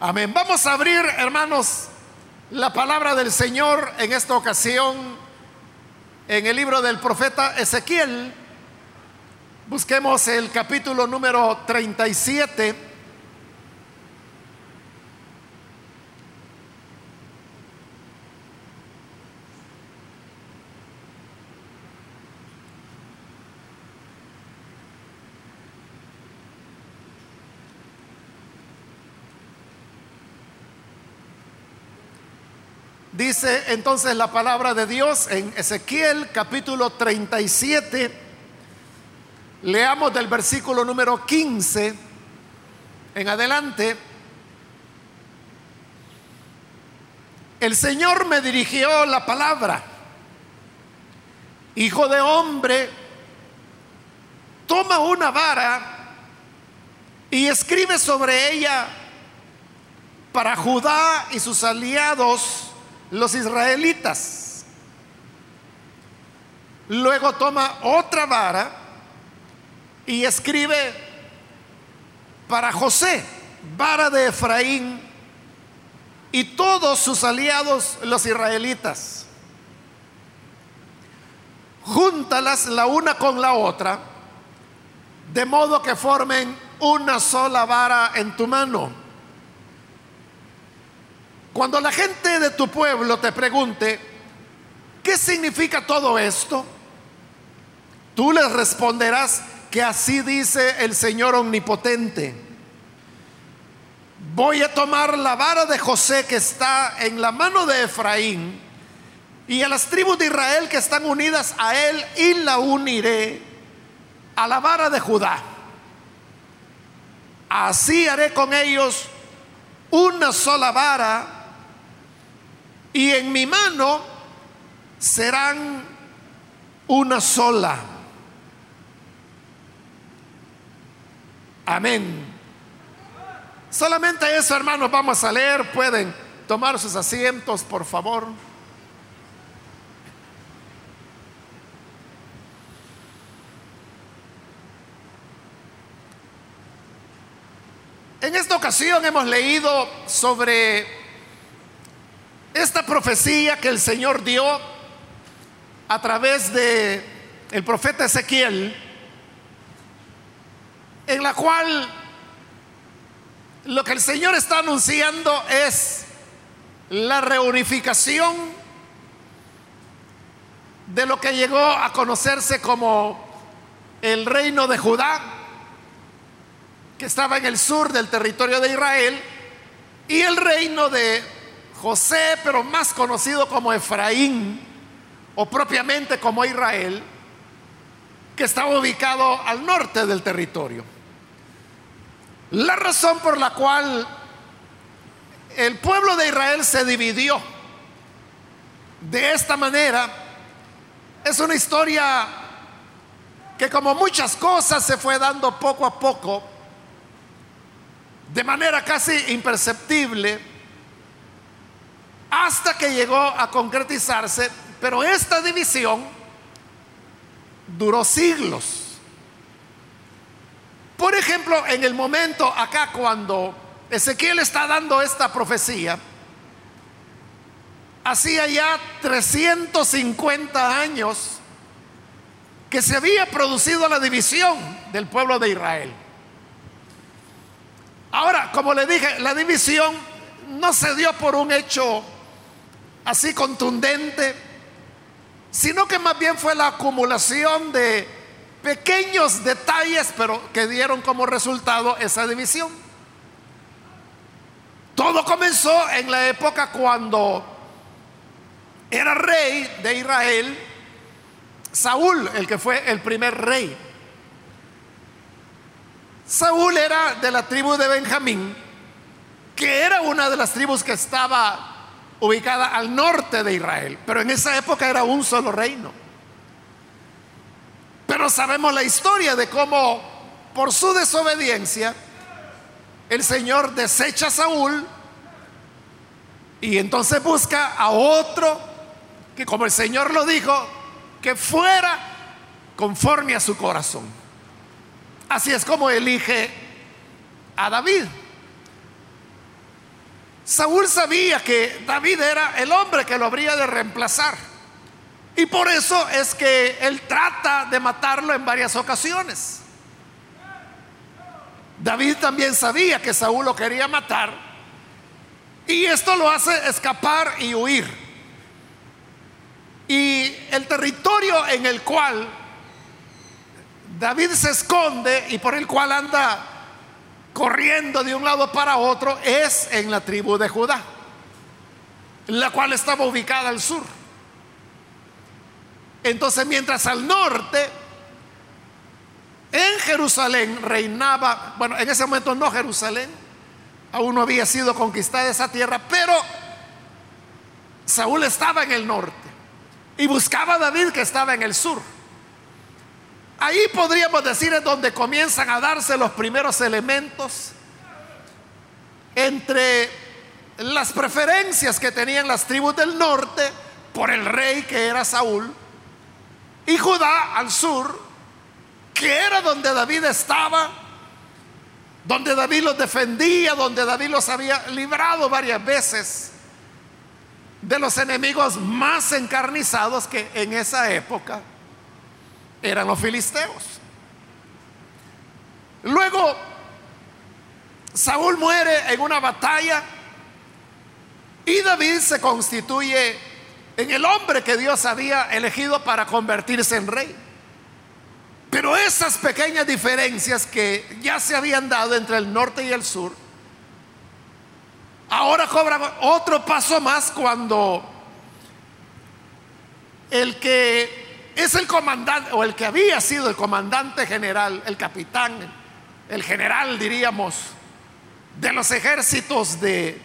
Amén. Vamos a abrir, hermanos, la palabra del Señor en esta ocasión en el libro del profeta Ezequiel. Busquemos el capítulo número 37. Dice entonces la palabra de Dios en Ezequiel capítulo 37. Leamos del versículo número 15 en adelante. El Señor me dirigió la palabra. Hijo de hombre, toma una vara y escribe sobre ella para Judá y sus aliados los israelitas. Luego toma otra vara y escribe para José, vara de Efraín y todos sus aliados los israelitas. Júntalas la una con la otra, de modo que formen una sola vara en tu mano cuando la gente de tu pueblo te pregunte, ¿qué significa todo esto? Tú les responderás que así dice el Señor Omnipotente. Voy a tomar la vara de José que está en la mano de Efraín y a las tribus de Israel que están unidas a él y la uniré a la vara de Judá. Así haré con ellos una sola vara y en mi mano serán una sola. Amén. Solamente eso, hermanos, vamos a leer. Pueden tomar sus asientos, por favor. En esta ocasión hemos leído sobre esta profecía que el Señor dio a través de el profeta Ezequiel, en la cual lo que el Señor está anunciando es la reunificación de lo que llegó a conocerse como el reino de Judá, que estaba en el sur del territorio de Israel, y el reino de José, pero más conocido como Efraín, o propiamente como Israel, que estaba ubicado al norte del territorio. La razón por la cual el pueblo de Israel se dividió de esta manera es una historia que como muchas cosas se fue dando poco a poco, de manera casi imperceptible, hasta que llegó a concretizarse, pero esta división duró siglos. Por ejemplo, en el momento acá cuando Ezequiel está dando esta profecía, hacía ya 350 años que se había producido la división del pueblo de Israel. Ahora, como le dije, la división no se dio por un hecho así contundente, sino que más bien fue la acumulación de pequeños detalles, pero que dieron como resultado esa división. Todo comenzó en la época cuando era rey de Israel Saúl, el que fue el primer rey. Saúl era de la tribu de Benjamín, que era una de las tribus que estaba ubicada al norte de Israel, pero en esa época era un solo reino. Pero sabemos la historia de cómo por su desobediencia el Señor desecha a Saúl y entonces busca a otro que como el Señor lo dijo, que fuera conforme a su corazón. Así es como elige a David. Saúl sabía que David era el hombre que lo habría de reemplazar. Y por eso es que él trata de matarlo en varias ocasiones. David también sabía que Saúl lo quería matar. Y esto lo hace escapar y huir. Y el territorio en el cual David se esconde y por el cual anda corriendo de un lado para otro es en la tribu de Judá, la cual estaba ubicada al sur. Entonces, mientras al norte, en Jerusalén reinaba, bueno, en ese momento no Jerusalén, aún no había sido conquistada esa tierra, pero Saúl estaba en el norte y buscaba a David que estaba en el sur. Ahí podríamos decir es donde comienzan a darse los primeros elementos entre las preferencias que tenían las tribus del norte por el rey que era Saúl y Judá al sur, que era donde David estaba, donde David los defendía, donde David los había librado varias veces de los enemigos más encarnizados que en esa época eran los filisteos. Luego, Saúl muere en una batalla y David se constituye en el hombre que Dios había elegido para convertirse en rey. Pero esas pequeñas diferencias que ya se habían dado entre el norte y el sur, ahora cobran otro paso más cuando el que es el comandante, o el que había sido el comandante general, el capitán, el general, diríamos, de los ejércitos de,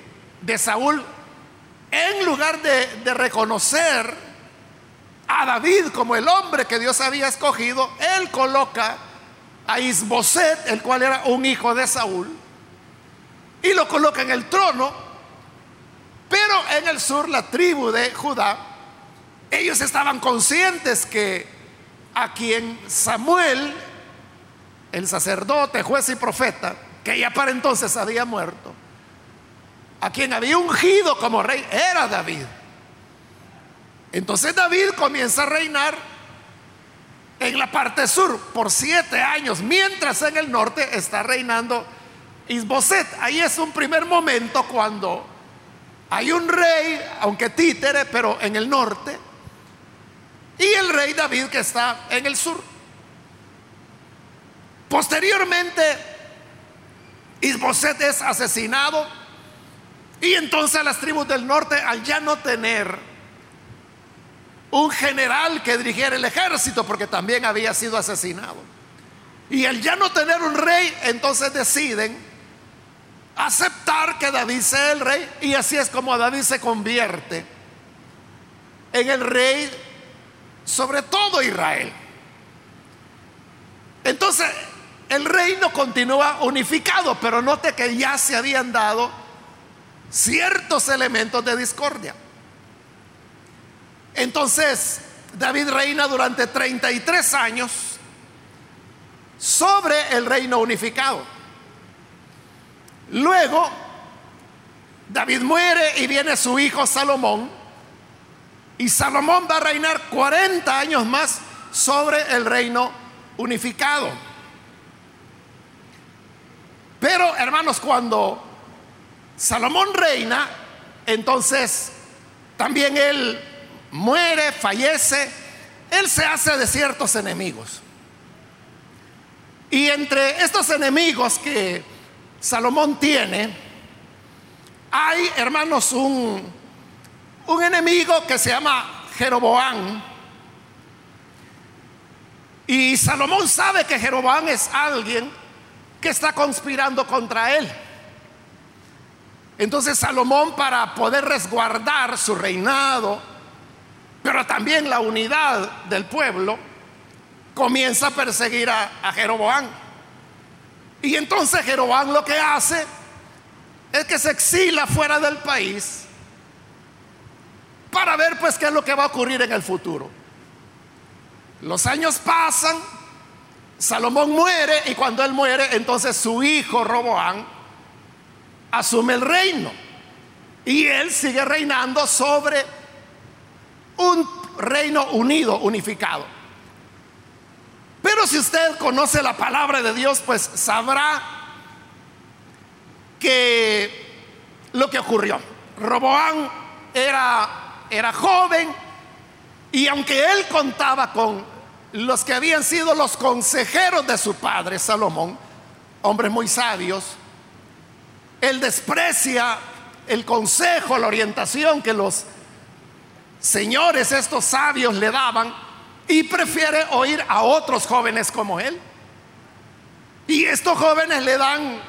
Saúl, en lugar de, de reconocer a David como el hombre que Dios había escogido, él coloca a Isboset, el cual era un hijo de Saúl, y lo coloca en el trono, pero en el sur la tribu de Judá ellos estaban conscientes que a quien Samuel, el sacerdote, juez y profeta, que ya para entonces había muerto, a quien había ungido como rey, era David. Entonces David comienza a reinar en la parte sur por siete años, mientras en el norte está reinando Isboset. Ahí es un primer momento cuando hay un rey, aunque títere, pero en el norte, y el rey David que está en el sur. Posteriormente, Isboset es asesinado. Y entonces las tribus del norte, al ya no tener un general que dirigiera el ejército, porque también había sido asesinado, y al ya no tener un rey, entonces deciden aceptar que David sea el rey, y así es como David se convierte en el rey sobre todo Israel. Entonces, el reino continúa unificado, pero note que ya se habían dado ciertos elementos de discordia. Entonces, David reina durante 33 años sobre el reino unificado. Luego, David muere y viene su hijo Salomón y Salomón va a reinar 40 años más sobre el reino unificado. Pero hermanos, cuando Salomón reina, entonces también él muere, fallece, él se hace de ciertos enemigos. Y entre estos enemigos que Salomón tiene, hay, hermanos, un, un enemigo que se llama Jeroboán. Y Salomón sabe que Jeroboán es alguien que está conspirando contra él. Entonces Salomón para poder resguardar su reinado, pero también la unidad del pueblo, comienza a perseguir a, a Jeroboán. Y entonces Jeroboán lo que hace es que se exila fuera del país para ver pues qué es lo que va a ocurrir en el futuro. Los años pasan, Salomón muere y cuando él muere, entonces su hijo Roboán asume el reino. Y él sigue reinando sobre un reino unido, unificado. Pero si usted conoce la palabra de Dios, pues sabrá que lo que ocurrió. Roboán era, era joven y aunque él contaba con los que habían sido los consejeros de su padre, Salomón, hombres muy sabios, él desprecia el consejo, la orientación que los señores, estos sabios, le daban y prefiere oír a otros jóvenes como él. Y estos jóvenes le dan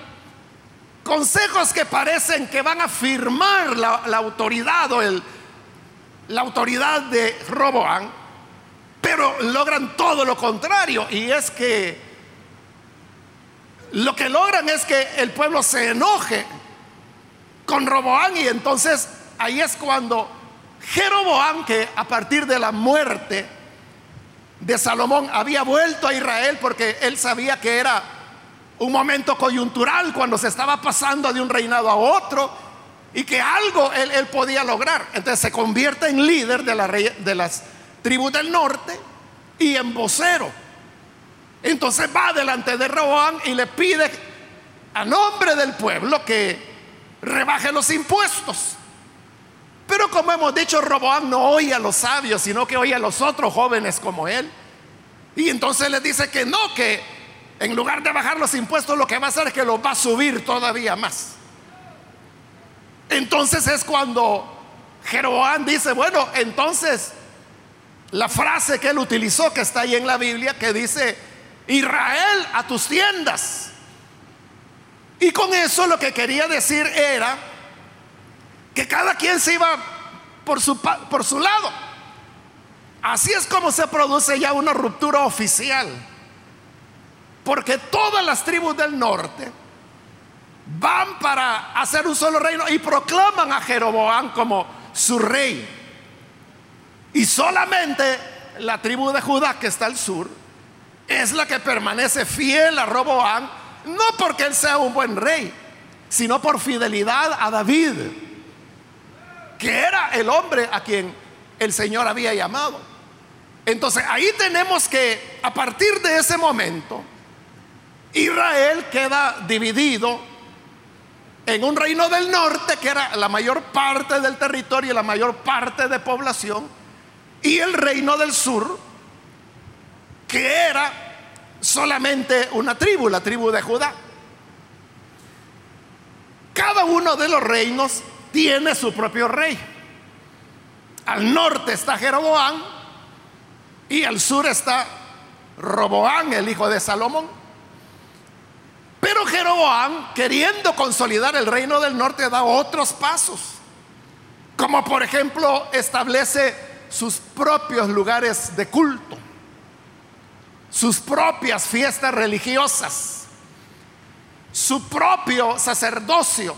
consejos que parecen que van a firmar la, autoridad o el, la autoridad de Roboán, pero logran todo lo contrario. Y es que lo que logran es que el pueblo se enoje con Roboán y entonces ahí es cuando Jeroboán, que a partir de la muerte de Salomón había vuelto a Israel porque él sabía que era un momento coyuntural cuando se estaba pasando de un reinado a otro y que algo él, podía lograr. Entonces se convierte en líder de, la de las tribus del norte y en vocero. Entonces va delante de Roboán y le pide a nombre del pueblo que rebaje los impuestos. Pero como hemos dicho, Roboán no oye a los sabios, sino que oye a los otros jóvenes como él. Y entonces le dice que no, que en lugar de bajar los impuestos, lo que va a hacer es que los va a subir todavía más. Entonces es cuando Jeroboam dice, bueno, entonces la frase que él utilizó, que está ahí en la Biblia, que dice, Israel a tus tiendas. Y con eso lo que quería decir era que cada quien se iba por su, por su lado. Así es como se produce ya una ruptura oficial. Porque todas las tribus del norte van para hacer un solo reino y proclaman a Jeroboam como su rey. Y solamente la tribu de Judá que está al sur es la que permanece fiel a Roboam, no porque él sea un buen rey, sino por fidelidad a David, que era el hombre a quien el Señor había llamado. Entonces ahí tenemos que, a partir de ese momento, Israel queda dividido en un reino del norte, que era la mayor parte del territorio y la mayor parte de población, y el reino del sur, que era solamente una tribu, la tribu de Judá. Cada uno de los reinos tiene su propio rey. Al norte está Jeroboam y al sur está Roboán, el hijo de Salomón. Pero Jeroboam, queriendo consolidar el reino del norte, da otros pasos. Como por ejemplo establece sus propios lugares de culto, sus propias fiestas religiosas, su propio sacerdocio.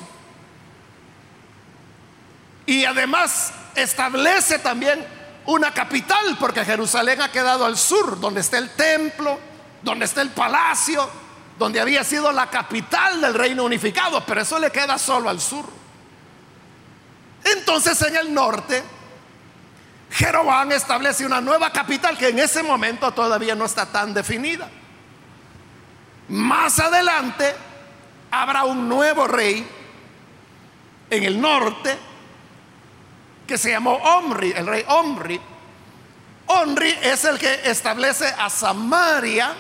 Y además establece también una capital, porque Jerusalén ha quedado al sur, donde está el templo, donde está el palacio, donde había sido la capital del reino unificado, pero eso le queda solo al sur. Entonces en el norte, Jeroboam establece una nueva capital que en ese momento todavía no está tan definida. Más adelante habrá un nuevo rey en el norte que se llamó Omri, el rey Omri. Omri es el que establece a Samaria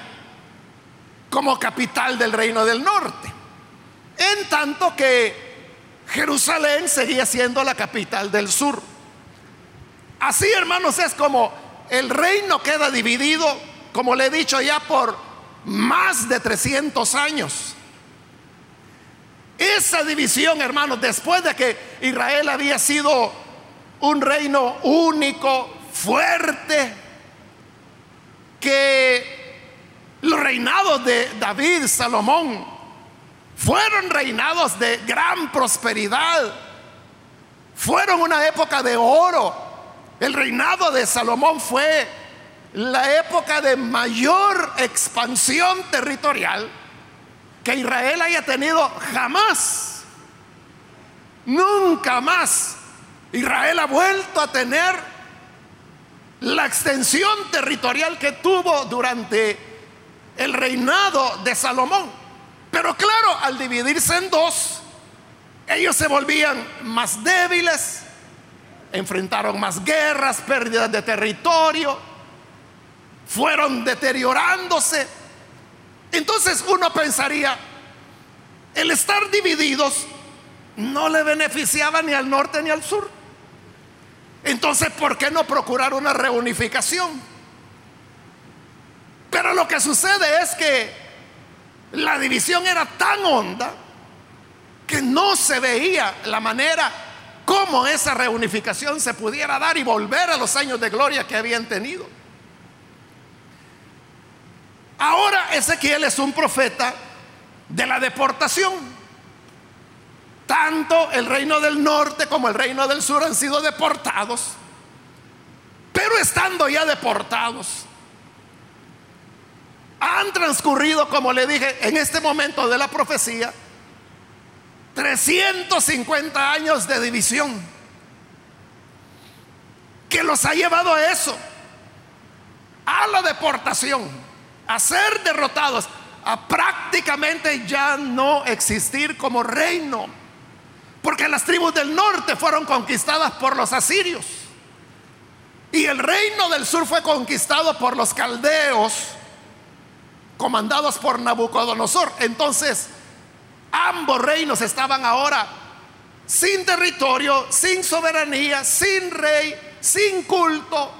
como capital del reino del norte. En tanto que Jerusalén seguía siendo la capital del sur. Así, hermanos, es como el reino queda dividido, como le he dicho ya, por más de 300 años. Esa división, hermanos, después de que Israel había sido un reino único, fuerte, que los reinados de David, Salomón, fueron reinados de gran prosperidad. Fueron una época de oro. El reinado de Salomón fue la época de mayor expansión territorial que Israel haya tenido jamás. Nunca más Israel ha vuelto a tener la extensión territorial que tuvo durante el reinado de Salomón. Pero claro, al dividirse en dos, ellos se volvían más débiles, enfrentaron más guerras, pérdidas de territorio, fueron deteriorándose. Entonces uno pensaría, el estar divididos no le beneficiaba ni al norte ni al sur. Entonces, ¿por qué no procurar una reunificación? Pero lo que sucede es que la división era tan honda que no se veía la manera como esa reunificación se pudiera dar y volver a los años de gloria que habían tenido. Ahora Ezequiel es un profeta de la deportación. Tanto el reino del norte como el reino del sur han sido deportados. Pero estando ya deportados, han transcurrido, como le dije, en este momento de la profecía, 350 años de división que los ha llevado a eso, a la deportación, a ser derrotados, a prácticamente ya no existir como reino, porque las tribus del norte fueron conquistadas por los asirios. Y el reino del sur fue conquistado por los caldeos, comandados por Nabucodonosor. Entonces, Ambos reinos estaban ahora sin territorio, sin soberanía, sin rey, sin culto,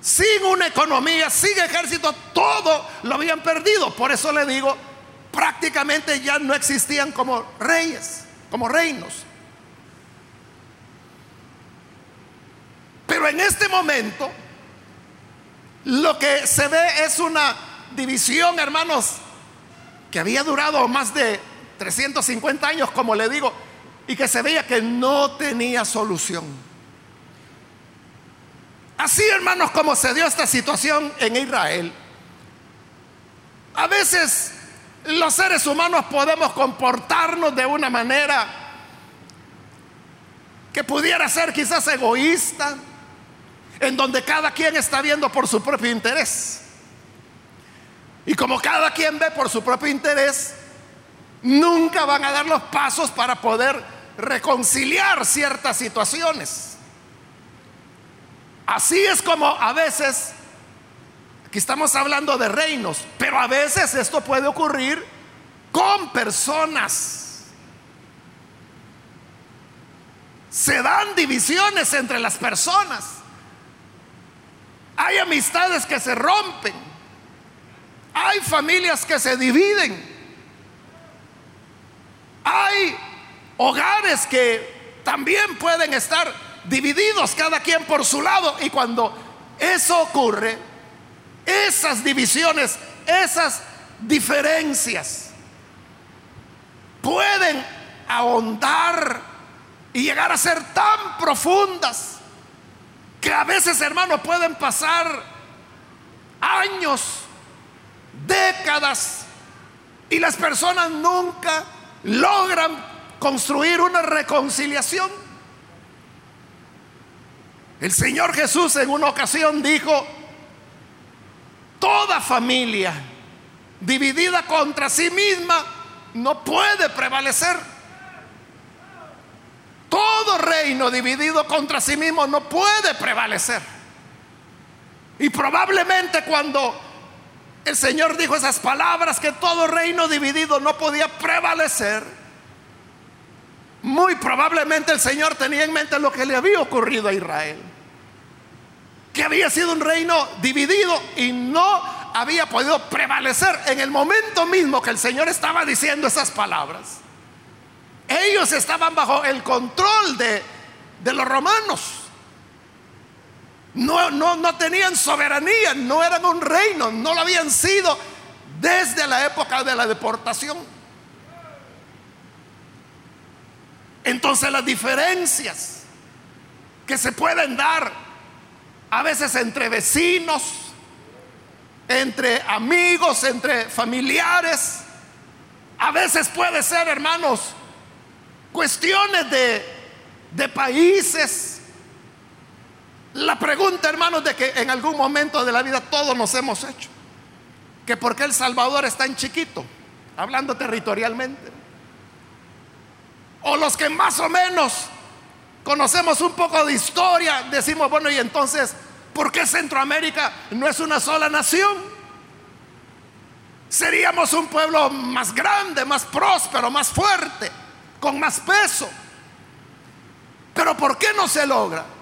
sin una economía, sin ejército, todo lo habían perdido. Por eso le digo, prácticamente ya no existían como reyes, como reinos. Pero en este momento, lo que se ve es una división, hermanos, que había durado más de 350 años, como le digo, y que se veía que no tenía solución. Así, hermanos, como se dio esta situación en Israel, a veces los seres humanos podemos comportarnos de una manera que pudiera ser quizás egoísta, en donde cada quien está viendo por su propio interés. Y como cada quien ve por su propio interés, nunca van a dar los pasos para poder reconciliar ciertas situaciones. Así es como a veces, aquí estamos hablando de reinos, pero a veces esto puede ocurrir con personas. Se dan divisiones entre las personas. Hay amistades que se rompen. Hay familias que se dividen. Hay hogares que también pueden estar divididos cada quien por su lado. Y cuando eso ocurre, esas divisiones, esas diferencias pueden ahondar y llegar a ser tan profundas que a veces, hermanos, pueden pasar años décadas y las personas nunca logran construir una reconciliación. El Señor Jesús en una ocasión dijo, toda familia dividida contra sí misma no puede prevalecer. Todo reino dividido contra sí mismo no puede prevalecer. Y probablemente cuando el Señor dijo esas palabras que todo reino dividido no podía prevalecer. Muy probablemente el Señor tenía en mente lo que le había ocurrido a Israel. Que había sido un reino dividido y no había podido prevalecer en el momento mismo que el Señor estaba diciendo esas palabras. Ellos estaban bajo el control de, de los romanos. No, no, no tenían soberanía, no eran un reino, no lo habían sido desde la época de la deportación. Entonces las diferencias que se pueden dar a veces entre vecinos, entre amigos, entre familiares, a veces puede ser, hermanos, cuestiones de, de países. La pregunta, hermanos, de que en algún momento de la vida todos nos hemos hecho, que por qué El Salvador es tan chiquito, hablando territorialmente. O los que más o menos conocemos un poco de historia, decimos, bueno, y entonces, ¿por qué Centroamérica no es una sola nación? Seríamos un pueblo más grande, más próspero, más fuerte, con más peso. Pero ¿por qué no se logra?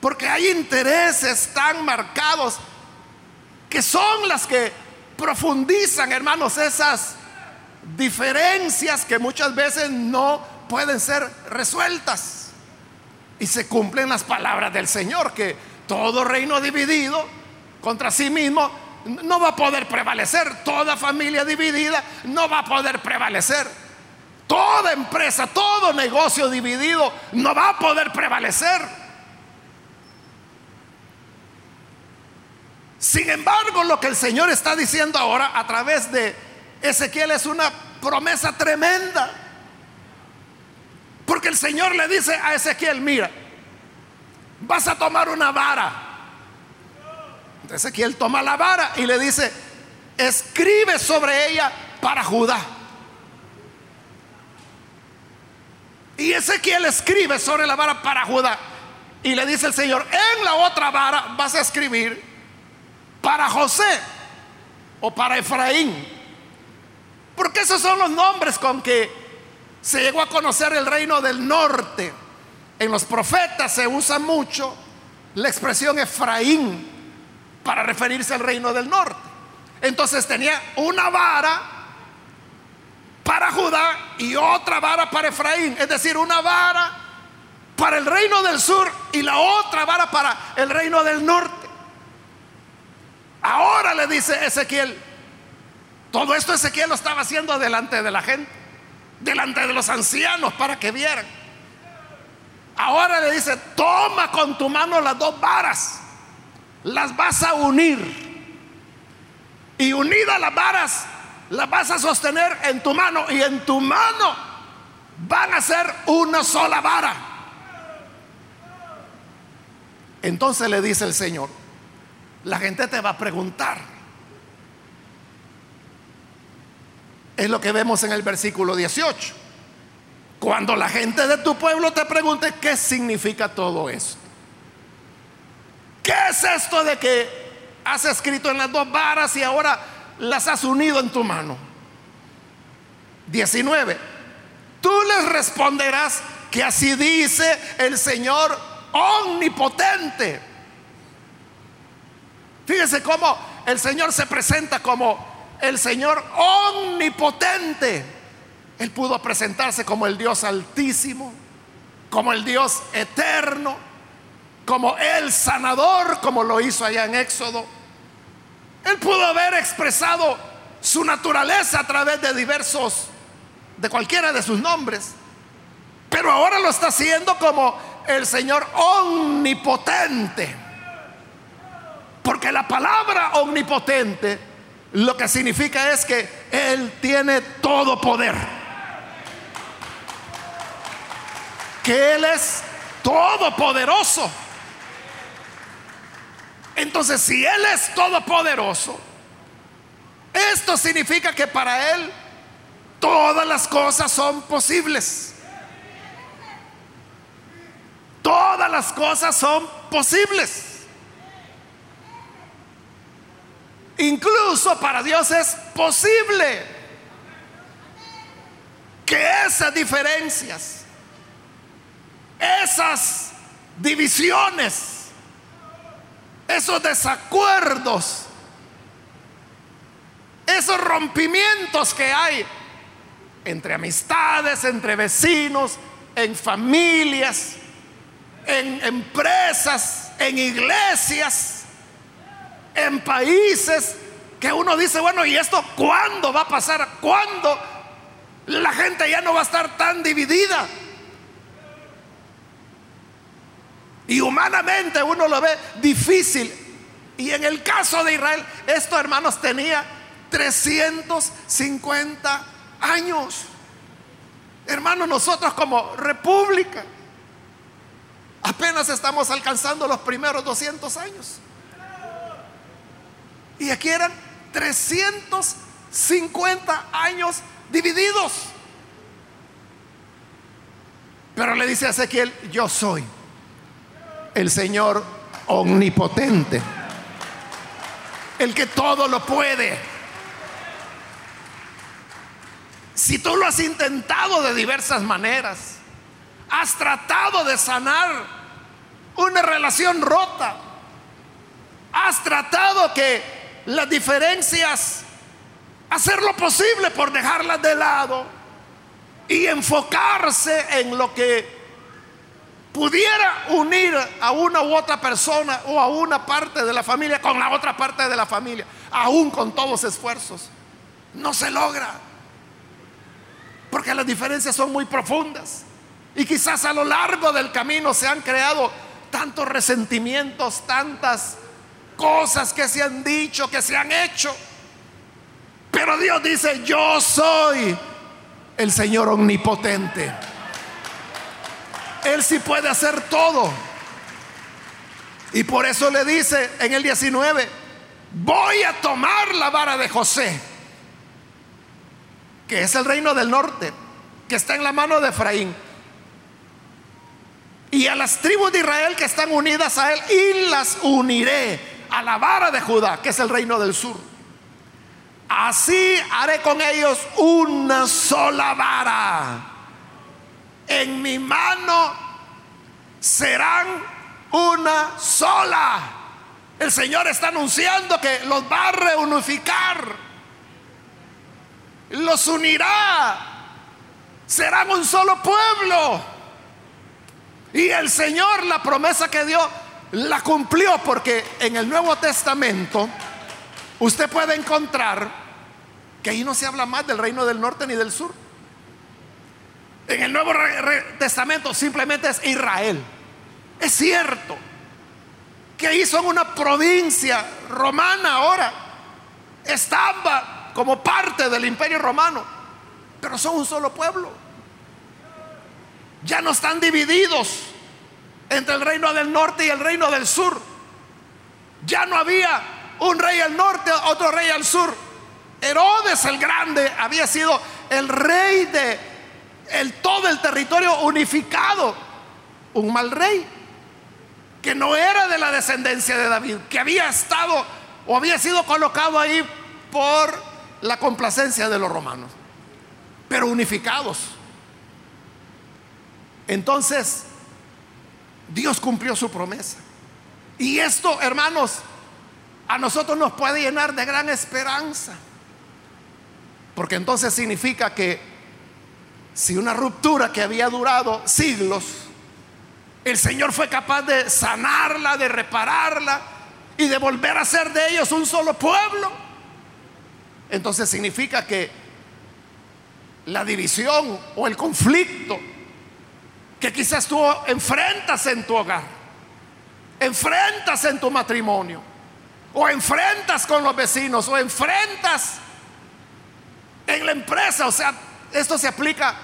Porque hay intereses tan marcados que son las que profundizan, hermanos, esas diferencias que muchas veces no pueden ser resueltas. Y se cumplen las palabras del Señor, que todo reino dividido contra sí mismo no va a poder prevalecer. Toda familia dividida no va a poder prevalecer. Toda empresa, todo negocio dividido no va a poder prevalecer. Sin embargo, lo que el Señor está diciendo ahora a través de Ezequiel es una promesa tremenda. Porque el Señor le dice a Ezequiel, mira, vas a tomar una vara. Ezequiel toma la vara y le dice, escribe sobre ella para Judá. Y Ezequiel escribe sobre la vara para Judá. Y le dice el Señor, en la otra vara vas a escribir para José o para Efraín. Porque esos son los nombres con que se llegó a conocer el reino del norte. En los profetas se usa mucho la expresión Efraín para referirse al reino del norte. Entonces tenía una vara para Judá y otra vara para Efraín. Es decir, una vara para el reino del sur y la otra vara para el reino del norte. Ahora le dice Ezequiel, todo esto Ezequiel lo estaba haciendo delante de la gente delante de los ancianos para que vieran. Ahora le dice, toma con tu mano las dos varas, las vas a unir. Y unidas las varas, las vas a sostener en tu mano y en tu mano van a ser una sola vara. Entonces le dice el Señor, la gente te va a preguntar, Es lo que vemos en el versículo 18. Cuando la gente de tu pueblo te pregunte qué significa todo esto. ¿Qué es esto de que has escrito en las dos varas y ahora las has unido en tu mano? 19. Tú les responderás que así dice el Señor omnipotente. Fíjese cómo el Señor se presenta como el Señor omnipotente. Él pudo presentarse como el Dios altísimo, como el Dios eterno, como el sanador, como lo hizo allá en Éxodo. Él pudo haber expresado su naturaleza a través de diversos, de cualquiera de sus nombres. Pero ahora lo está haciendo como el Señor omnipotente. Porque la palabra omnipotente lo que significa es que Él tiene todo poder. Que Él es todopoderoso. Entonces, si Él es todopoderoso, esto significa que para Él todas las cosas son posibles. Todas las cosas son posibles. Incluso para Dios es posible que esas diferencias, esas divisiones, esos desacuerdos, esos rompimientos que hay entre amistades, entre vecinos, en familias, en empresas, en iglesias, en países que uno dice, bueno, ¿y esto cuándo va a pasar? ¿Cuándo la gente ya no va a estar tan dividida? Y humanamente uno lo ve difícil. Y en el caso de Israel, esto hermanos tenía 350 años. Hermano, nosotros como república apenas estamos alcanzando los primeros 200 años. Y aquí eran 350 años divididos. Pero le dice a Ezequiel, yo soy el Señor omnipotente, el que todo lo puede. Si tú lo has intentado de diversas maneras, has tratado de sanar una relación rota, has tratado que las diferencias, hacer lo posible por dejarlas de lado y enfocarse en lo que pudiera unir a una u otra persona o a una parte de la familia con la otra parte de la familia, aún con todos esfuerzos. No se logra. Porque las diferencias son muy profundas. Y quizás a lo largo del camino se han creado tantos resentimientos, tantas cosas que se han dicho, que se han hecho. Pero Dios dice, yo soy el Señor omnipotente. Él sí puede hacer todo. Y por eso le dice en el 19, voy a tomar la vara de José que es el reino del norte, que está en la mano de Efraín. Y a las tribus de Israel que están unidas a él, y las uniré a la vara de Judá, que es el reino del sur. Así haré con ellos una sola vara. En mi mano serán una sola. El Señor está anunciando que los va a reunificar los unirá. Serán un solo pueblo. Y el Señor la promesa que dio la cumplió porque en el Nuevo Testamento usted puede encontrar que ahí no se habla más del reino del norte ni del sur. En el Nuevo Testamento simplemente es Israel. Es cierto que ahí son una provincia romana ahora. Estaba como parte del imperio romano, pero son un solo pueblo. Ya no están divididos entre el reino del norte y el reino del sur. Ya no había un rey al norte, otro rey al sur. Herodes el Grande había sido el rey de el, todo el territorio unificado. Un mal rey que no era de la descendencia de David, que había estado o había sido colocado ahí por la complacencia de los romanos, pero unificados. Entonces, Dios cumplió su promesa. Y esto, hermanos, a nosotros nos puede llenar de gran esperanza. Porque entonces significa que si una ruptura que había durado siglos, el Señor fue capaz de sanarla, de repararla y de volver a ser de ellos un solo pueblo entonces significa que la división o el conflicto que quizás tú enfrentas en tu hogar, enfrentas en tu matrimonio, o enfrentas con los vecinos, o enfrentas en la empresa, o sea, esto se aplica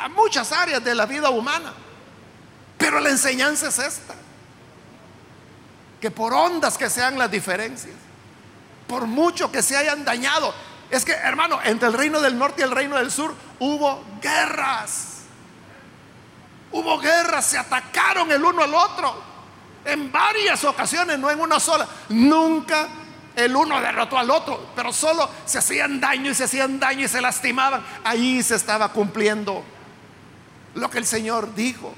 a muchas áreas de la vida humana. Pero la enseñanza es esta, que por ondas que sean las diferencias, por mucho que se hayan dañado. Es que, hermano, entre el reino del norte y el reino del sur hubo guerras. Hubo guerras, se atacaron el uno al otro. En varias ocasiones, no en una sola. Nunca el uno derrotó al otro, pero solo se hacían daño y se hacían daño y se lastimaban. Ahí se estaba cumpliendo lo que el Señor dijo.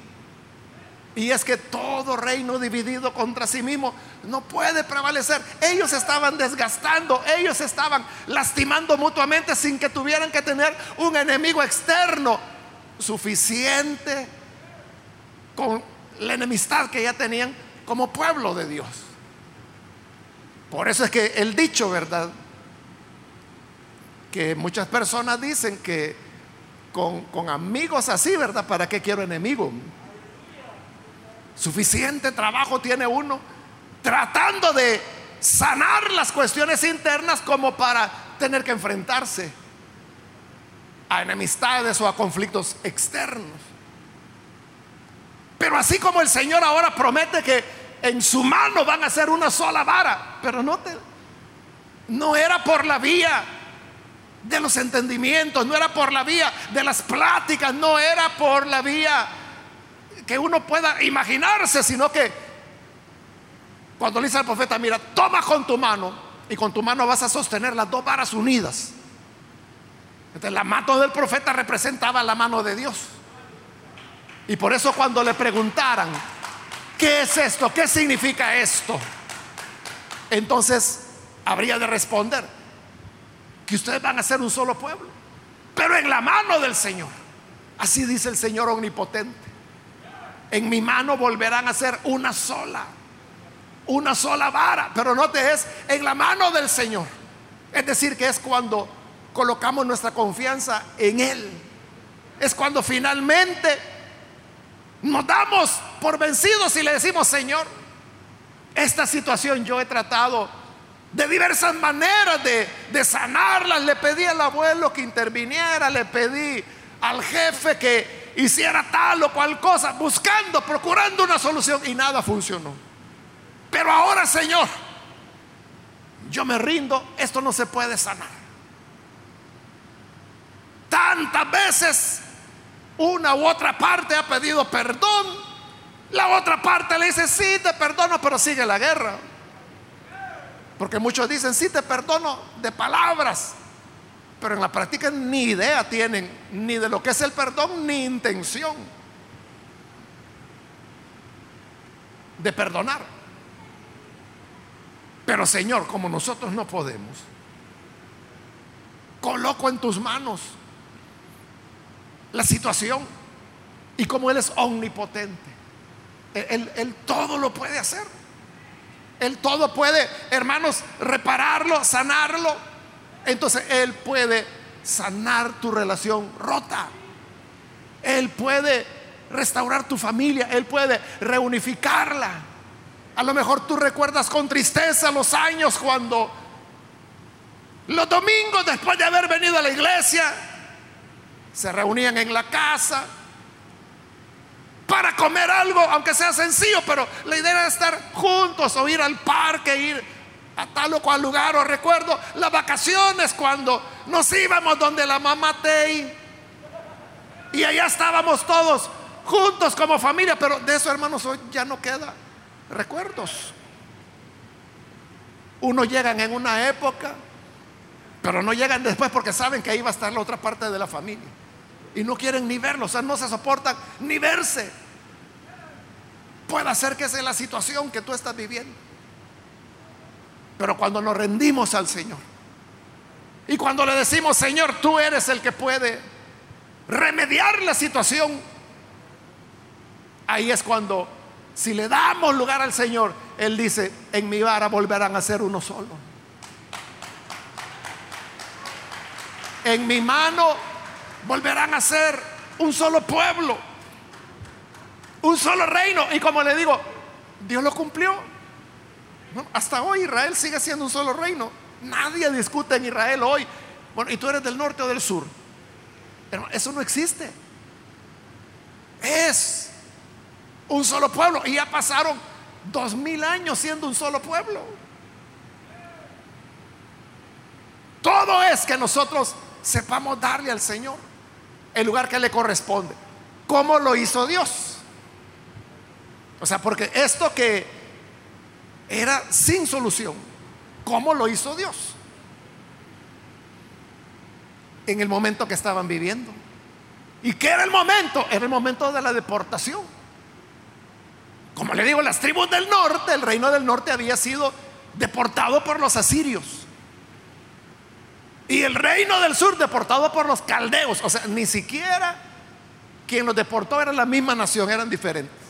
Y es que todo reino dividido contra sí mismo no puede prevalecer. Ellos estaban desgastando, ellos estaban lastimando mutuamente sin que tuvieran que tener un enemigo externo suficiente con la enemistad que ya tenían como pueblo de Dios. Por eso es que el dicho, ¿verdad? Que muchas personas dicen que con, amigos así, ¿verdad? ¿Para qué quiero enemigos? Suficiente trabajo tiene uno tratando de sanar las cuestiones internas como para tener que enfrentarse a enemistades o a conflictos externos. Pero así como el Señor ahora promete que en su mano van a ser una sola vara, pero no te, no era por la vía de los entendimientos, no era por la vía de las pláticas, no era por la vía que uno pueda imaginarse, sino que cuando le dice al profeta, mira, toma con tu mano y con tu mano vas a sostener las dos varas unidas. Entonces la mano del profeta representaba la mano de Dios. Y por eso cuando le preguntaran, ¿qué es esto? ¿Qué significa esto? Entonces habría de responder que ustedes van a ser un solo pueblo, pero en la mano del Señor. Así dice el Señor omnipotente. En mi mano volverán a ser una sola, una sola vara, pero no te es en la mano del Señor. Es decir, que es cuando colocamos nuestra confianza en Él. Es cuando finalmente nos damos por vencidos y le decimos, Señor, esta situación yo he tratado de diversas maneras de, de sanarlas. Le pedí al abuelo que interviniera, le pedí al jefe que hiciera tal o cual cosa, buscando, procurando una solución y nada funcionó. Pero ahora, Señor, yo me rindo, esto no se puede sanar. Tantas veces una u otra parte ha pedido perdón, la otra parte le dice, sí, te perdono, pero sigue la guerra. Porque muchos dicen, sí, te perdono de palabras, pero en la práctica ni idea tienen ni de lo que es el perdón ni intención de perdonar. Pero Señor, como nosotros no podemos, coloco en tus manos la situación y como Él es omnipotente, él, él todo lo puede hacer. Él todo puede, hermanos, repararlo, sanarlo. Entonces Él puede sanar tu relación rota. Él puede restaurar tu familia. Él puede reunificarla. A lo mejor tú recuerdas con tristeza los años cuando los domingos después de haber venido a la iglesia se reunían en la casa para comer algo, aunque sea sencillo, pero la idea era estar juntos o ir al parque, ir a tal o cual lugar. O recuerdo las vacaciones cuando nos íbamos donde la mamá Tei y allá estábamos todos juntos como familia, pero de eso, hermanos, hoy ya no queda recuerdos. Unos llegan en una época, pero no llegan después porque saben que ahí va a estar la otra parte de la familia y no quieren ni verlo, o sea, no se soportan ni verse. Puede ser que sea la situación que tú estás viviendo. Pero cuando nos rendimos al Señor y cuando le decimos, Señor, tú eres el que puede remediar la situación, ahí es cuando, si le damos lugar al Señor, Él dice, en mi vara volverán a ser uno solo. En mi mano volverán a ser un solo pueblo, un solo reino. Y como le digo, Dios lo cumplió. hasta hoy Israel sigue siendo un solo reino. Nadie discute en Israel hoy. Bueno, ¿y tú eres del norte o del sur? Pero eso no existe. Es un solo pueblo. Y ya pasaron dos mil años siendo un solo pueblo. Todo es que nosotros sepamos darle al Señor el lugar que le corresponde. ¿Cómo lo hizo Dios? O sea, porque esto que era sin solución, ¿cómo lo hizo Dios? En el momento que estaban viviendo. ¿Y qué era el momento? Era el momento de la deportación. Como le digo, las tribus del norte, el reino del norte había sido deportado por los asirios. Y el reino del sur deportado por los caldeos. O sea, ni siquiera quien los deportó era la misma nación, eran diferentes.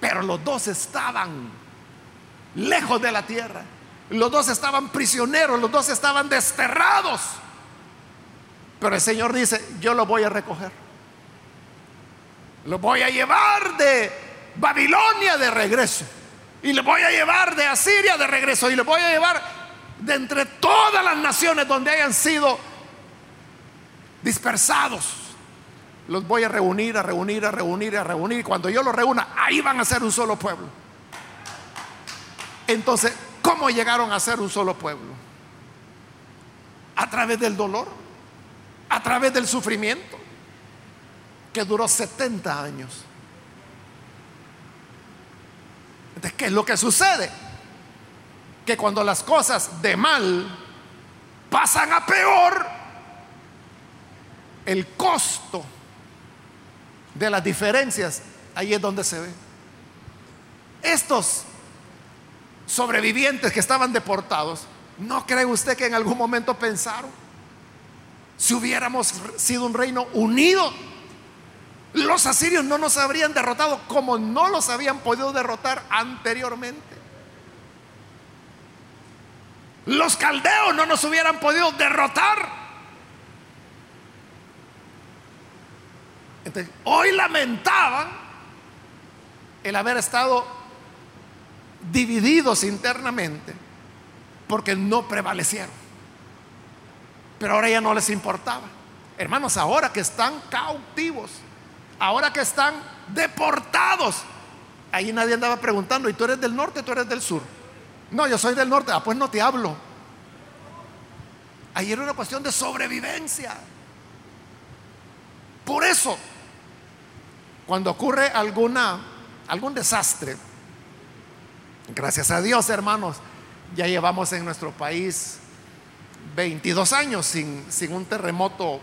Pero los dos estaban lejos de la tierra. Los dos estaban prisioneros, los dos estaban desterrados. Pero el Señor dice, yo lo voy a recoger. Lo voy a llevar de Babilonia de regreso. Y le voy a llevar de Asiria de regreso. Y le voy a llevar de entre todas las naciones donde hayan sido dispersados. Los voy a reunir, a reunir, a reunir, a reunir. Y cuando yo los reúna, ahí van a ser un solo pueblo. Entonces, ¿cómo llegaron a ser un solo pueblo? A través del dolor, a través del sufrimiento, que duró 70 años. Entonces, ¿qué es lo que sucede? Que cuando las cosas de mal pasan a peor, el costo de las diferencias, ahí es donde se ve. Estos sobrevivientes que estaban deportados, ¿no cree usted que en algún momento pensaron? Si hubiéramos sido un reino unido, los asirios no nos habrían derrotado como no los habían podido derrotar anteriormente. Los caldeos no nos hubieran podido derrotar. hoy lamentaban el haber estado divididos internamente porque no prevalecieron. Pero ahora ya no les importaba. Hermanos, ahora que están cautivos, ahora que están deportados, ahí nadie andaba preguntando, ¿y tú eres del norte, tú eres del sur? No, yo soy del norte, ah, pues no te hablo. Ahí era una cuestión de sobrevivencia. Por eso, cuando ocurre alguna, algún desastre, gracias a Dios, hermanos, ya llevamos en nuestro país 22 años sin, sin un terremoto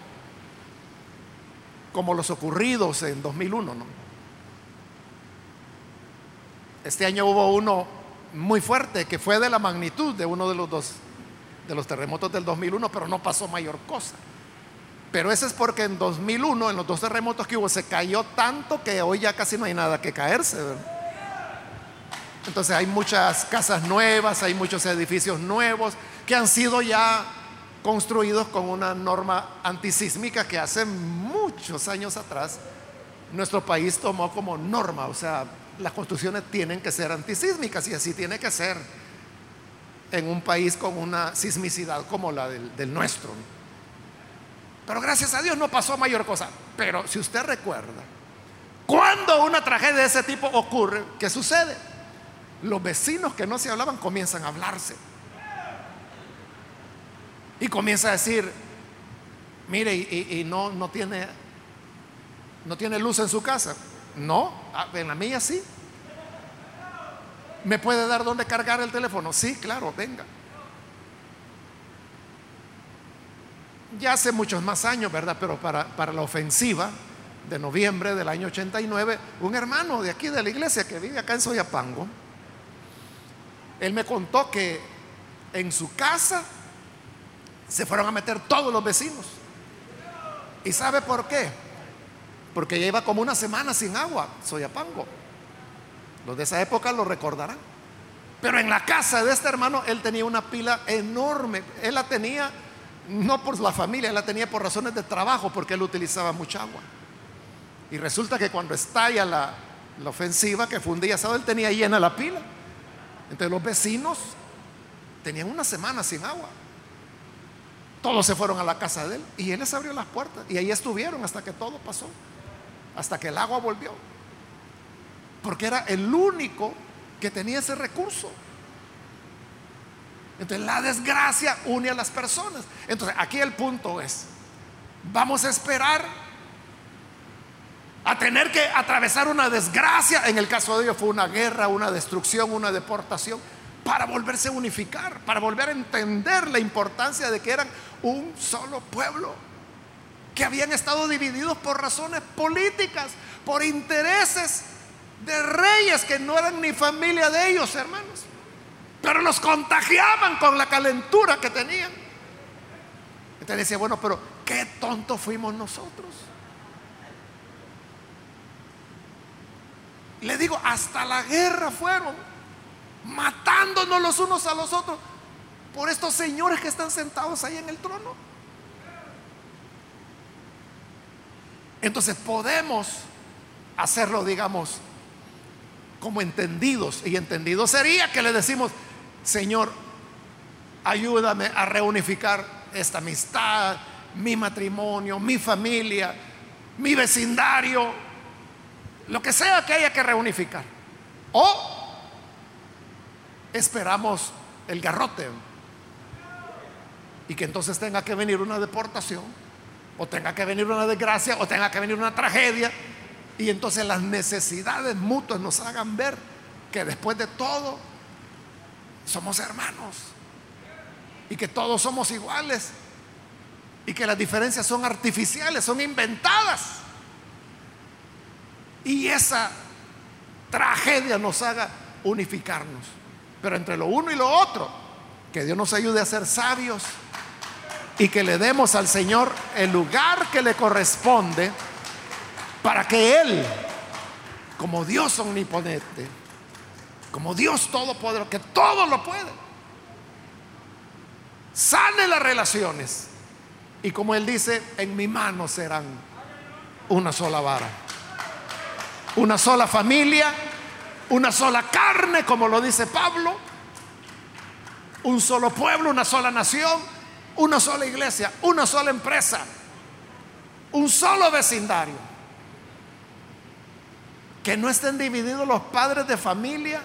como los ocurridos en 2001. ¿no? Este año hubo uno muy fuerte que fue de la magnitud de uno de los dos de los terremotos del 2001, pero no pasó mayor cosa. Pero eso es porque en 2001, en los dos terremotos que hubo, se cayó tanto que hoy ya casi no hay nada que caerse. Entonces hay muchas casas nuevas, hay muchos edificios nuevos que han sido ya construidos con una norma antisísmica que hace muchos años atrás nuestro país tomó como norma, o sea, las construcciones tienen que ser antisísmicas y así tiene que ser en un país con una sismicidad como la del, nuestro. Pero gracias a Dios no pasó mayor cosa. Pero si usted recuerda, cuando una tragedia de ese tipo ocurre, ¿qué sucede? Los vecinos que no se hablaban comienzan a hablarse. Y comienza a decir, mire, y, no, no, tiene, no tiene luz en su casa. No, ah, en la mía sí. ¿Me puede dar dónde cargar el teléfono? Sí, claro, venga. Ya hace muchos más años, ¿verdad? Pero para, para la ofensiva de noviembre del año 89, un hermano de aquí de la iglesia que vive acá en Soyapango, él me contó que en su casa se fueron a meter todos los vecinos. ¿Y sabe por qué? Porque ya iba como una semana sin agua, Soyapango. Los de esa época lo recordarán. Pero en la casa de este hermano él tenía una pila enorme. Él la tenía no por la familia, él la tenía por razones de trabajo, porque él utilizaba mucha agua. Y resulta que cuando estalla la, ofensiva, que fue un día sábado, él tenía llena la pila. Entonces los vecinos tenían una semana sin agua. Todos se fueron a la casa de él y él les abrió las puertas y ahí estuvieron hasta que todo pasó, hasta que el agua volvió. Porque era el único que tenía ese recurso. Entonces la desgracia une a las personas. Entonces aquí el punto es, vamos a esperar a tener que atravesar una desgracia. En el caso de ellos fue una guerra, una destrucción, una deportación para volverse a unificar, para volver a entender la importancia de que eran un solo pueblo, que habían estado divididos por razones políticas, por intereses de reyes que no eran ni familia de ellos, hermanos, pero los contagiaban con la calentura que tenían. Entonces decía, bueno, pero qué tontos fuimos nosotros. Le digo, hasta la guerra fueron matándonos los unos a los otros por estos señores que están sentados ahí en el trono. Entonces podemos hacerlo, digamos, como entendidos. Y entendido sería que le decimos, Señor, ayúdame a reunificar esta amistad, mi matrimonio, mi familia, mi vecindario, lo que sea que haya que reunificar. O esperamos el garrote y que entonces tenga que venir una deportación, o tenga que venir una desgracia, o tenga que venir una tragedia, y entonces las necesidades mutuas nos hagan ver que después de todo somos hermanos y que todos somos iguales y que las diferencias son artificiales, son inventadas. Y esa tragedia nos haga unificarnos. Pero entre lo uno y lo otro, que Dios nos ayude a ser sabios y que le demos al Señor el lugar que le corresponde para que Él, como Dios omnipotente, como Dios todopoderoso, que todo lo puede, sane las relaciones. Y como Él dice, en mi mano serán una sola vara, una sola familia, una sola carne, como lo dice Pablo, un solo pueblo, una sola nación una sola iglesia, una sola empresa, un solo vecindario. Que no estén divididos los padres de familia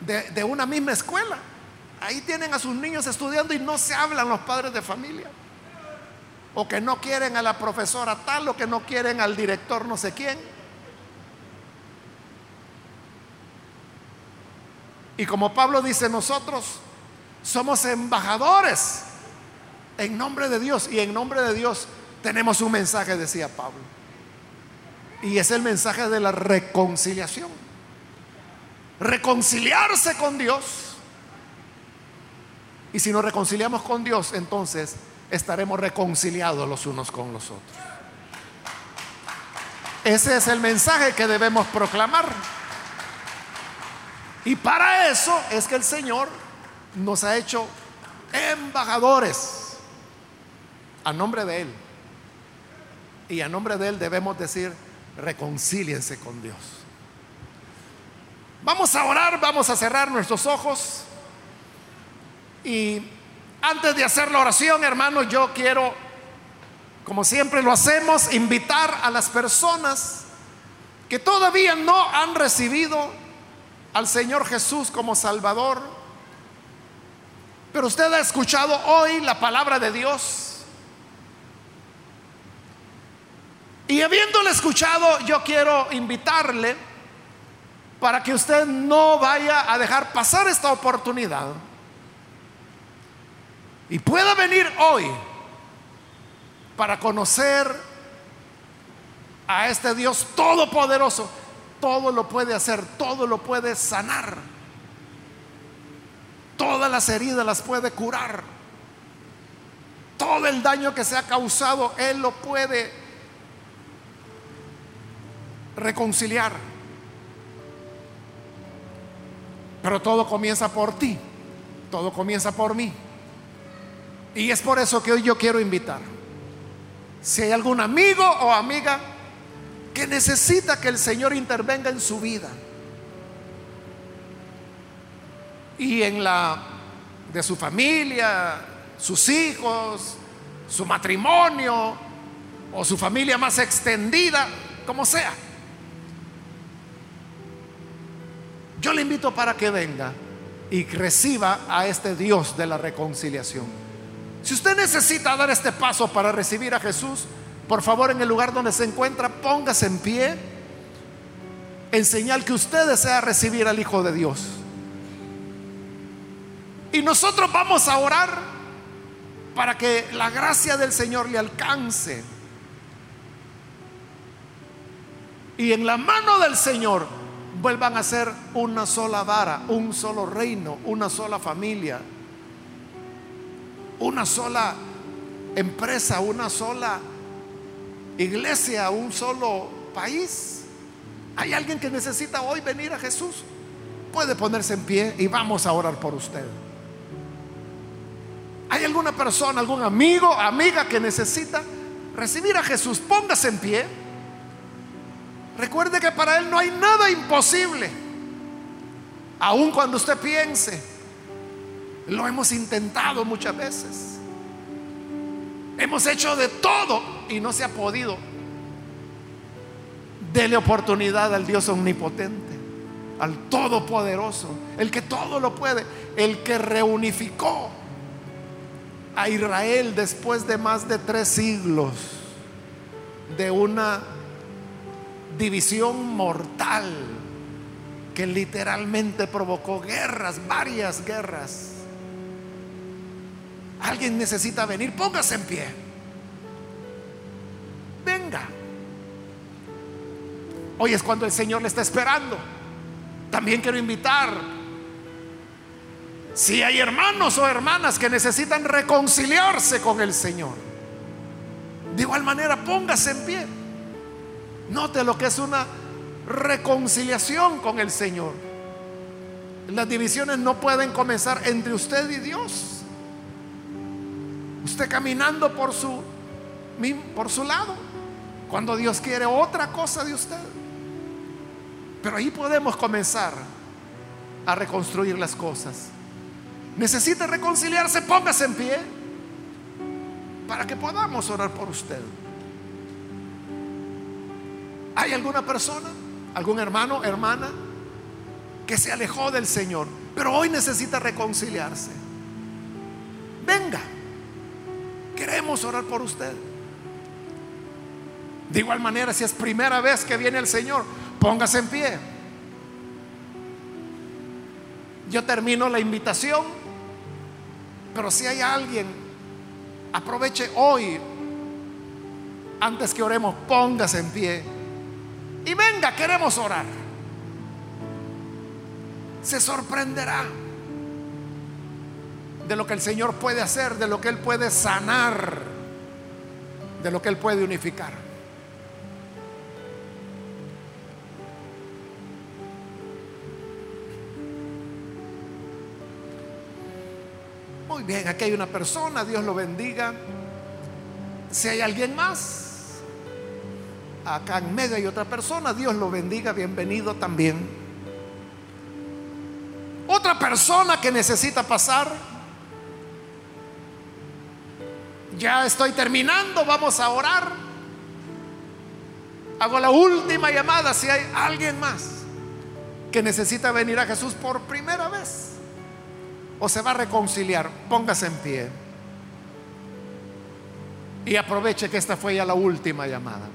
de, una misma escuela. Ahí tienen a sus niños estudiando y no se hablan los padres de familia. O que no quieren a la profesora tal o que no quieren al director no sé quién. Y como Pablo dice, nosotros somos embajadores en nombre de Dios y en nombre de Dios tenemos un mensaje, decía Pablo. Y es el mensaje de la reconciliación. Reconciliarse con Dios. Y si nos reconciliamos con Dios, entonces estaremos reconciliados los unos con los otros. Ese es el mensaje que debemos proclamar. Y para eso es que el Señor nos ha hecho embajadores a nombre de Él. Y a nombre de Él debemos decir, reconcíliense con Dios. Vamos a orar, vamos a cerrar nuestros ojos. Y antes de hacer la oración, hermanos, yo quiero, como siempre lo hacemos, invitar a las personas que todavía no han recibido al Señor Jesús como Salvador pero usted ha escuchado hoy la palabra de Dios. Y habiéndole escuchado, yo quiero invitarle para que usted no vaya a dejar pasar esta oportunidad y pueda venir hoy para conocer a este Dios todopoderoso. Todo lo puede hacer, todo lo puede sanar. Todas las heridas las puede curar. Todo el daño que se ha causado, Él lo puede reconciliar. Pero todo comienza por ti. Todo comienza por mí. Y es por eso que hoy yo quiero invitar. Si hay algún amigo o amiga que necesita que el Señor intervenga en su vida y en la de su familia, sus hijos, su matrimonio o su familia más extendida, como sea. Yo le invito para que venga y reciba a este Dios de la reconciliación. Si usted necesita dar este paso para recibir a Jesús, por favor en el lugar donde se encuentra, póngase en pie en señal que usted desea recibir al Hijo de Dios. Y nosotros vamos a orar para que la gracia del Señor le alcance. Y en la mano del Señor vuelvan a ser una sola vara, un solo reino, una sola familia, una sola empresa, una sola iglesia, un solo país. Hay alguien que necesita hoy venir a Jesús. Puede ponerse en pie y vamos a orar por usted. ¿Hay alguna persona, algún amigo, amiga que necesita recibir a Jesús? Póngase en pie. Recuerde que para Él no hay nada imposible. Aun cuando usted piense, lo hemos intentado muchas veces. Hemos hecho de todo y no se ha podido. Dele oportunidad al Dios omnipotente, al Todopoderoso, el que todo lo puede, el que reunificó a Israel después de más de tres siglos de una división mortal que literalmente provocó guerras, varias guerras. Alguien necesita venir, póngase en pie. Venga. Hoy es cuando el Señor le está esperando. También quiero invitar, si hay hermanos o hermanas que necesitan reconciliarse con el Señor, de igual manera póngase en pie. Note lo que es una reconciliación con el Señor. Las divisiones no pueden comenzar entre usted y Dios. Usted caminando por su por su lado, cuando Dios quiere otra cosa de usted. Pero ahí podemos comenzar a reconstruir las cosas. Necesita reconciliarse, póngase en pie para que podamos orar por usted. ¿Hay alguna persona, algún hermano, hermana, que se alejó del Señor, pero hoy necesita reconciliarse? Venga, queremos orar por usted. De igual manera, si es primera vez que viene el Señor, póngase en pie. Yo termino la invitación, pero si hay alguien, aproveche hoy, antes que oremos, póngase en pie y venga, queremos orar. Se sorprenderá de lo que el Señor puede hacer, de lo que Él puede sanar, de lo que Él puede unificar. Muy bien, aquí hay una persona, Dios lo bendiga. Si hay alguien más, Acá en medio hay otra persona, Dios lo bendiga, bienvenido también. Otra persona que necesita pasar. Ya estoy terminando, vamos a orar. Hago la última llamada si hay alguien más que necesita venir a Jesús por primera vez o se va a reconciliar, póngase en pie. Y aproveche que esta fue ya la última llamada.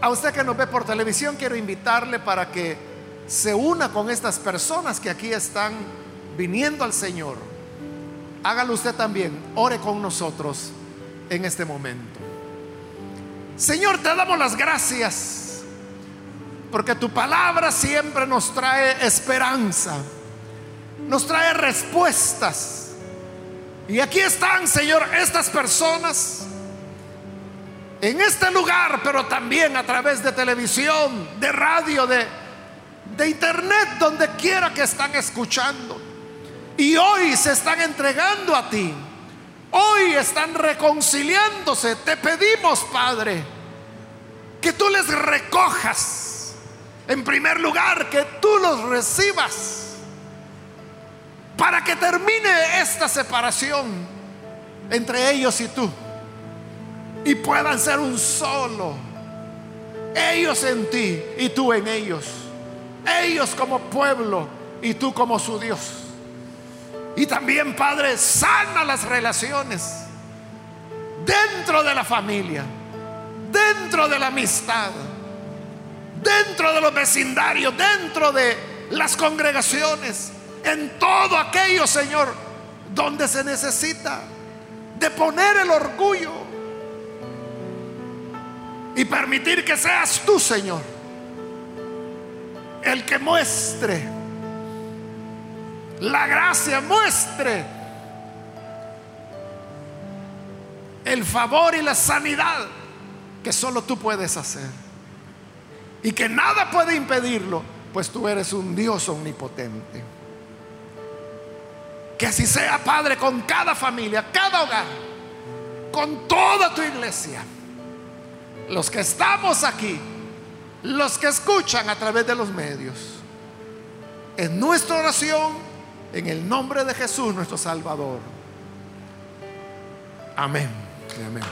A usted que nos ve por televisión, quiero invitarle para que se una con estas personas que aquí están viniendo al Señor. Hágalo usted también, ore con nosotros en este momento. Señor, te damos las gracias porque tu palabra siempre nos trae esperanza, nos trae respuestas. Y aquí están, Señor, estas personas en este lugar, pero también a través de televisión, de radio, de, de internet, donde quiera que están escuchando. Y hoy se están entregando a ti. Hoy están reconciliándose. Te pedimos, Padre, que tú les recojas. En primer lugar, que tú los recibas. Para que termine esta separación entre ellos y tú y puedan ser un solo. Ellos en ti y tú en ellos. Ellos como pueblo y tú como su Dios. Y también, Padre, sana las relaciones dentro de la familia, dentro de la amistad, dentro de los vecindarios, dentro de las congregaciones, en todo aquello, Señor, donde se necesita de poner el orgullo y permitir que seas tú, Señor, el que muestre la gracia, muestre el favor y la sanidad que solo tú puedes hacer. Y que nada puede impedirlo, pues tú eres un Dios omnipotente. Que así sea, Padre, con cada familia, cada hogar, con toda tu iglesia los que estamos aquí, los que escuchan a través de los medios, en nuestra oración en el nombre de Jesús nuestro Salvador. Amén. Amén.